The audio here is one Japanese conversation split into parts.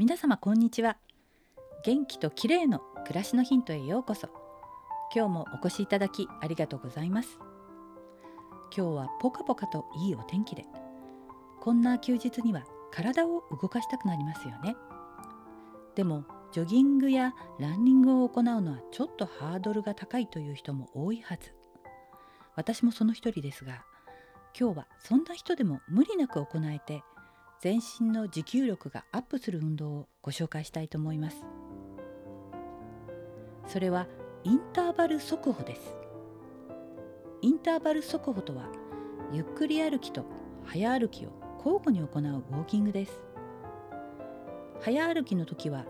皆様こんにちは。元気と綺麗の暮らしのヒントへようこそ。今日もお越しいただきありがとうございます。今日はポカポカといいお天気でこんな休日には体を動かしたくなりますよね。でもジョギングやランニングを行うのはちょっとハードルが高いという人も多いはず。私もその一人ですが今日はそんな人でも無理なく行えて全身の持久力がアップする運動をご紹介したいと思います。それはインターバル速歩です。インターバル速歩とはゆっくり歩きと早歩きを交互に行うウォーキングです。早歩きの時は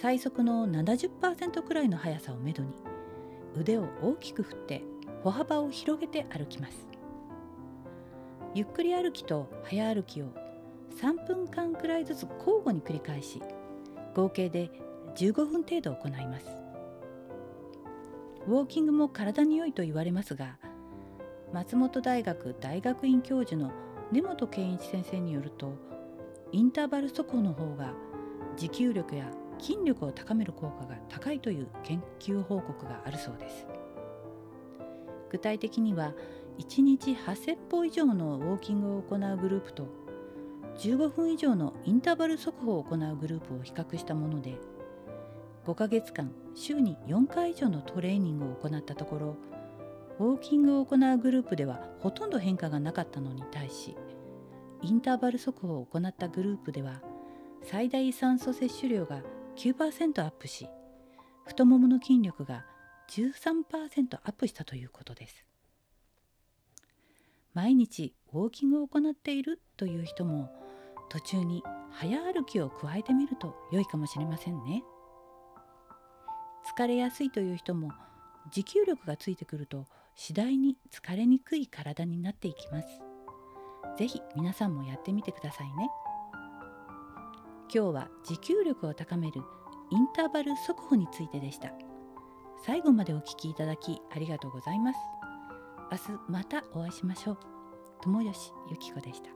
最速の70%くらいの速さをめどに腕を大きく振って歩幅を広げて歩きます。ゆっくり歩きと早歩きを3分間くらいずつ交互に繰り返し合計で15分程度行います。ウォーキングも体に良いと言われますが松本大学大学院教授の根本健一先生によるとインターバル速歩の方が持久力や筋力を高める効果が高いという研究報告があるそうです。具体的には1日8000歩以上のウォーキングを行うグループと15分以上のインターバル速歩を行うグループを比較したもので5ヶ月間週に4回以上のトレーニングを行ったところウォーキングを行うグループではほとんど変化がなかったのに対しインターバル速歩を行ったグループでは最大酸素摂取量が9%アップし太ももの筋力が13%アップしたということです。毎日ウォーキングを行っているという人も途中に早歩きを加えてみると良いかもしれませんね。疲れやすいという人も持久力がついてくると次第に疲れにくい体になっていきます。是非皆さんもやってみてくださいね。今日は持久力を高めるインターバル速歩についてでした。最後までお聞きいただきありがとうございます。明日またお会いしましょう。友吉ゆき子でした。